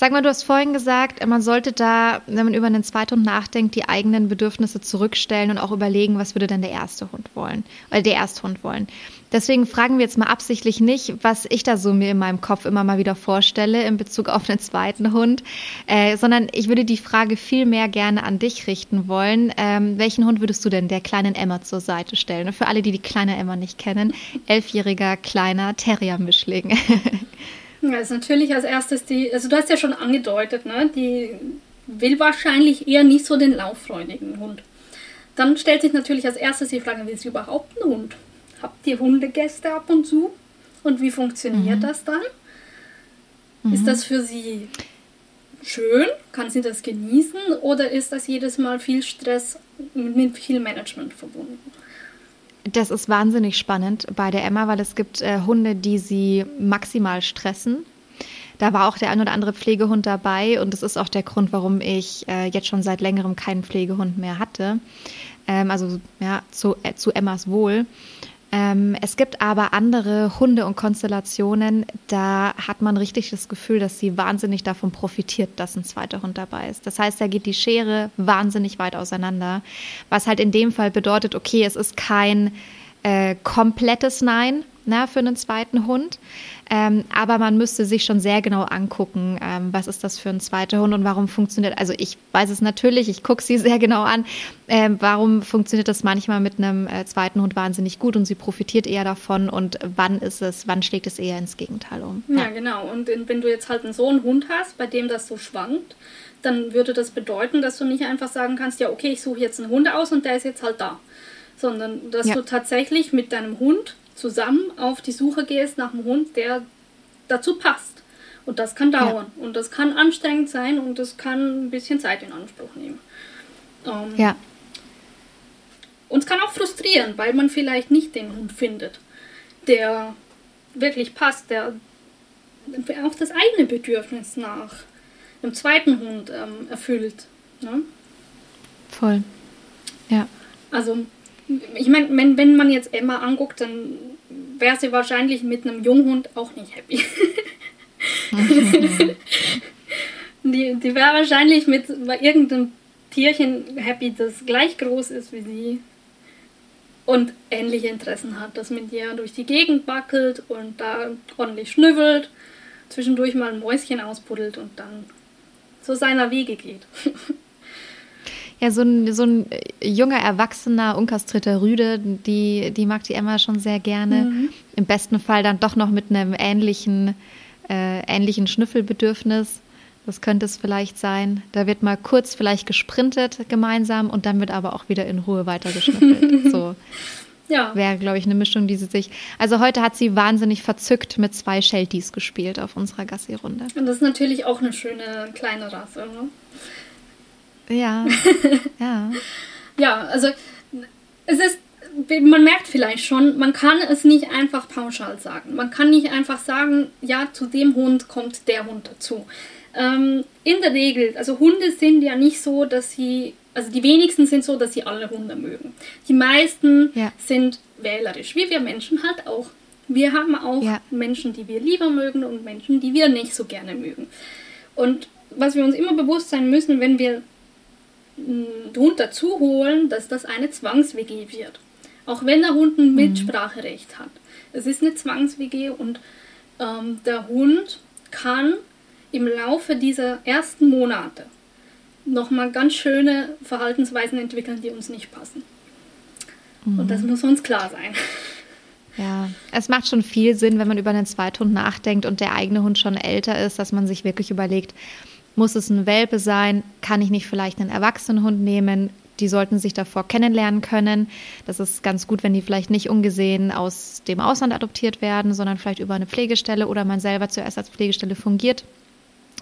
Sag mal, du hast vorhin gesagt, man sollte da, wenn man über einen Zweithund nachdenkt, die eigenen Bedürfnisse zurückstellen und auch überlegen, was würde denn der erste Hund wollen, oder der Ersthund wollen. Deswegen fragen wir jetzt mal absichtlich nicht, was ich da so mir in meinem Kopf immer mal wieder vorstelle in Bezug auf einen zweiten Hund, äh, sondern ich würde die Frage viel mehr gerne an dich richten wollen. Ähm, welchen Hund würdest du denn der kleinen Emma zur Seite stellen? Für alle, die die kleine Emma nicht kennen, elfjähriger kleiner Terrier-Mischling. Ja, ist natürlich als erstes die, also du hast ja schon angedeutet, ne, die will wahrscheinlich eher nicht so den lauffreudigen Hund. Dann stellt sich natürlich als erstes die Frage, will sie überhaupt einen Hund? Habt ihr Hundegäste ab und zu? Und wie funktioniert mhm. das dann? Mhm. Ist das für sie schön? Kann sie das genießen? Oder ist das jedes Mal viel Stress mit viel Management verbunden? Das ist wahnsinnig spannend bei der Emma, weil es gibt äh, Hunde, die sie maximal stressen. Da war auch der ein oder andere Pflegehund dabei und das ist auch der Grund, warum ich äh, jetzt schon seit längerem keinen Pflegehund mehr hatte. Ähm, also ja, zu, äh, zu Emmas Wohl. Ähm, es gibt aber andere Hunde und Konstellationen, da hat man richtig das Gefühl, dass sie wahnsinnig davon profitiert, dass ein zweiter Hund dabei ist. Das heißt, da geht die Schere wahnsinnig weit auseinander, was halt in dem Fall bedeutet, okay, es ist kein äh, komplettes Nein na, für einen zweiten Hund, ähm, aber man müsste sich schon sehr genau angucken, ähm, was ist das für ein zweiter Hund und warum funktioniert, also ich weiß es natürlich, ich gucke sie sehr genau an, ähm, warum funktioniert das manchmal mit einem äh, zweiten Hund wahnsinnig gut und sie profitiert eher davon und wann ist es, wann schlägt es eher ins Gegenteil um. Ja, ja genau. Und wenn du jetzt halt so einen Hund hast, bei dem das so schwankt, dann würde das bedeuten, dass du nicht einfach sagen kannst, ja, okay, ich suche jetzt einen Hund aus und der ist jetzt halt da. Sondern dass ja. du tatsächlich mit deinem Hund zusammen auf die Suche gehst nach einem Hund, der dazu passt. Und das kann dauern. Ja. Und das kann anstrengend sein und das kann ein bisschen Zeit in Anspruch nehmen. Ähm, ja. Und es kann auch frustrieren, weil man vielleicht nicht den Hund findet, der wirklich passt, der auch das eigene Bedürfnis nach einem zweiten Hund ähm, erfüllt. Ne? Voll. Ja. Also, ich meine, wenn, wenn man jetzt Emma anguckt, dann wäre sie wahrscheinlich mit einem Junghund auch nicht happy. die die wäre wahrscheinlich mit irgendeinem Tierchen happy, das gleich groß ist wie sie und ähnliche Interessen hat, das mit ihr durch die Gegend wackelt und da ordentlich schnüffelt, zwischendurch mal ein Mäuschen ausbuddelt und dann so seiner Wege geht. Ja, so ein, so ein junger, erwachsener, unkastrierter Rüde, die, die mag die Emma schon sehr gerne. Mhm. Im besten Fall dann doch noch mit einem ähnlichen, äh, ähnlichen Schnüffelbedürfnis. Das könnte es vielleicht sein. Da wird mal kurz vielleicht gesprintet gemeinsam und dann wird aber auch wieder in Ruhe weitergeschnüffelt. so. Ja. Wäre, glaube ich, eine Mischung, die sie sich. Also heute hat sie wahnsinnig verzückt mit zwei Shelties gespielt auf unserer Gassi-Runde. Und das ist natürlich auch eine schöne kleine Rasse, ne? Ja. ja. ja, also es ist, man merkt vielleicht schon, man kann es nicht einfach pauschal sagen. Man kann nicht einfach sagen, ja, zu dem Hund kommt der Hund dazu. Ähm, in der Regel, also Hunde sind ja nicht so, dass sie, also die wenigsten sind so, dass sie alle Hunde mögen. Die meisten ja. sind wählerisch, wie wir Menschen halt auch. Wir haben auch ja. Menschen, die wir lieber mögen und Menschen, die wir nicht so gerne mögen. Und was wir uns immer bewusst sein müssen, wenn wir Hund dazu holen, dass das eine Zwangs-WG wird. Auch wenn der Hund ein mhm. Mitspracherecht hat. Es ist eine Zwangs-WG und ähm, der Hund kann im Laufe dieser ersten Monate nochmal ganz schöne Verhaltensweisen entwickeln, die uns nicht passen. Mhm. Und das muss uns klar sein. Ja, es macht schon viel Sinn, wenn man über einen Zweithund nachdenkt und der eigene Hund schon älter ist, dass man sich wirklich überlegt, muss es ein Welpe sein? Kann ich nicht vielleicht einen Erwachsenenhund nehmen? Die sollten sich davor kennenlernen können. Das ist ganz gut, wenn die vielleicht nicht ungesehen aus dem Ausland adoptiert werden, sondern vielleicht über eine Pflegestelle oder man selber zuerst als Pflegestelle fungiert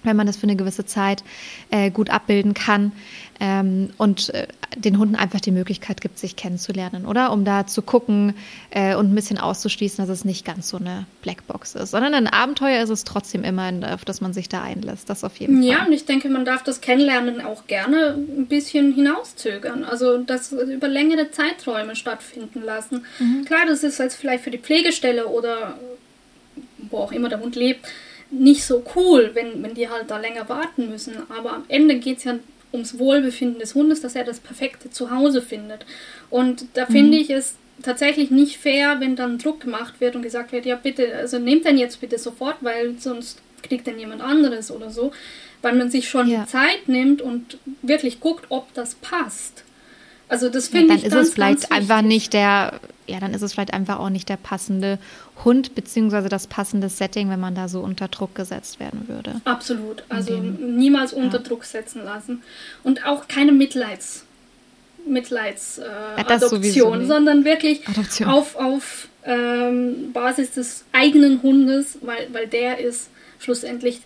wenn man das für eine gewisse Zeit äh, gut abbilden kann ähm, und äh, den Hunden einfach die Möglichkeit gibt, sich kennenzulernen, oder? Um da zu gucken äh, und ein bisschen auszuschließen, dass es nicht ganz so eine Blackbox ist, sondern ein Abenteuer ist es trotzdem immer, auf das man sich da einlässt. Das auf jeden Fall. Ja, und ich denke, man darf das Kennenlernen auch gerne ein bisschen hinauszögern, also das über längere Zeiträume stattfinden lassen. Mhm. Klar, das ist jetzt vielleicht für die Pflegestelle oder wo auch immer der Hund lebt, nicht so cool, wenn, wenn die halt da länger warten müssen. Aber am Ende geht es ja ums Wohlbefinden des Hundes, dass er das perfekte Zuhause findet. Und da mhm. finde ich es tatsächlich nicht fair, wenn dann Druck gemacht wird und gesagt wird, ja bitte, also nehmt den jetzt bitte sofort, weil sonst kriegt dann jemand anderes oder so. Weil man sich schon ja. Zeit nimmt und wirklich guckt, ob das passt. Also das finde ja, ich ganz, ist es vielleicht einfach nicht der, ja, dann ist es vielleicht einfach auch nicht der passende Hund beziehungsweise das passende Setting, wenn man da so unter Druck gesetzt werden würde. Absolut. Also dem, niemals unter ja. Druck setzen lassen und auch keine Mitleids Mitleids äh, sondern wirklich Adoption. auf, auf ähm, Basis des eigenen Hundes, weil, weil der ist schlussendlich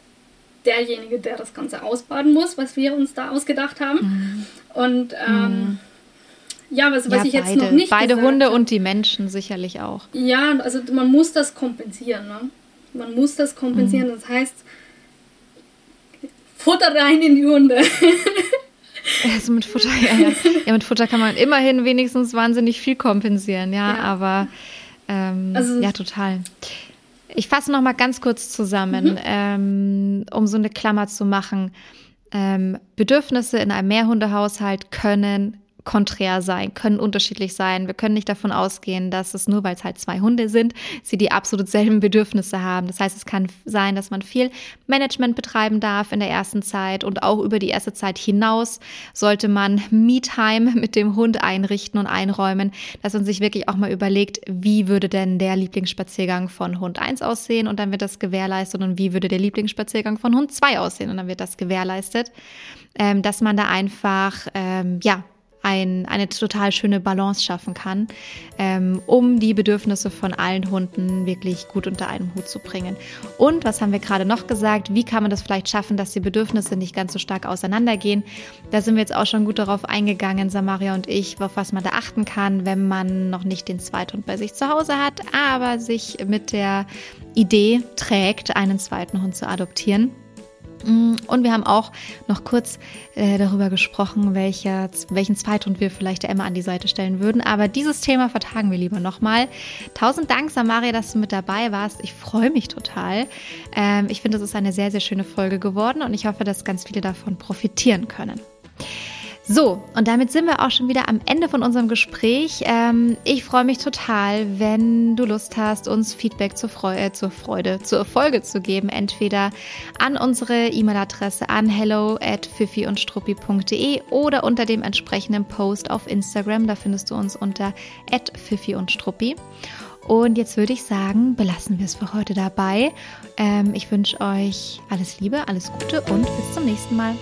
derjenige, der das Ganze ausbaden muss, was wir uns da ausgedacht haben. Mhm. Und ähm, mhm ja, was, was ja, ich jetzt beide, noch nicht Beide Hunde habe. und die Menschen sicherlich auch. Ja, also man muss das kompensieren. Ne? Man muss das kompensieren. Mhm. Das heißt, Futter rein in die Hunde. Also mit Futter, ja, ja. ja, mit Futter kann man immerhin wenigstens wahnsinnig viel kompensieren, ja, ja. aber ähm, also, ja, total. Ich fasse noch mal ganz kurz zusammen, mhm. ähm, um so eine Klammer zu machen. Ähm, Bedürfnisse in einem Mehrhundehaushalt können konträr sein, können unterschiedlich sein. Wir können nicht davon ausgehen, dass es nur, weil es halt zwei Hunde sind, sie die absolut selben Bedürfnisse haben. Das heißt, es kann sein, dass man viel Management betreiben darf in der ersten Zeit und auch über die erste Zeit hinaus sollte man Me-Time mit dem Hund einrichten und einräumen, dass man sich wirklich auch mal überlegt, wie würde denn der Lieblingsspaziergang von Hund 1 aussehen und dann wird das gewährleistet und wie würde der Lieblingsspaziergang von Hund 2 aussehen und dann wird das gewährleistet, ähm, dass man da einfach, ähm, ja, ein, eine total schöne Balance schaffen kann, ähm, um die Bedürfnisse von allen Hunden wirklich gut unter einen Hut zu bringen. Und was haben wir gerade noch gesagt? Wie kann man das vielleicht schaffen, dass die Bedürfnisse nicht ganz so stark auseinandergehen? Da sind wir jetzt auch schon gut darauf eingegangen, Samaria und ich, auf was man da achten kann, wenn man noch nicht den Zweithund bei sich zu Hause hat, aber sich mit der Idee trägt, einen zweiten Hund zu adoptieren. Mm, und wir haben auch noch kurz äh, darüber gesprochen, welcher, welchen Zweithund wir vielleicht der Emma an die Seite stellen würden. Aber dieses Thema vertagen wir lieber nochmal. Tausend Dank, Samaria, dass du mit dabei warst. Ich freue mich total. Ähm, ich finde, es ist eine sehr, sehr schöne Folge geworden und ich hoffe, dass ganz viele davon profitieren können. So, und damit sind wir auch schon wieder am Ende von unserem Gespräch. Ähm, ich freue mich total, wenn du Lust hast, uns Feedback zur, Freude, äh, zur Freude, zur Folge zu geben. Entweder an unsere E-Mail-Adresse an hello at und oder unter dem entsprechenden Post auf Instagram. Da findest du uns unter at und struppi. Und jetzt würde ich sagen, belassen wir es für heute dabei. Ähm, ich wünsche euch alles Liebe, alles Gute und bis zum nächsten Mal.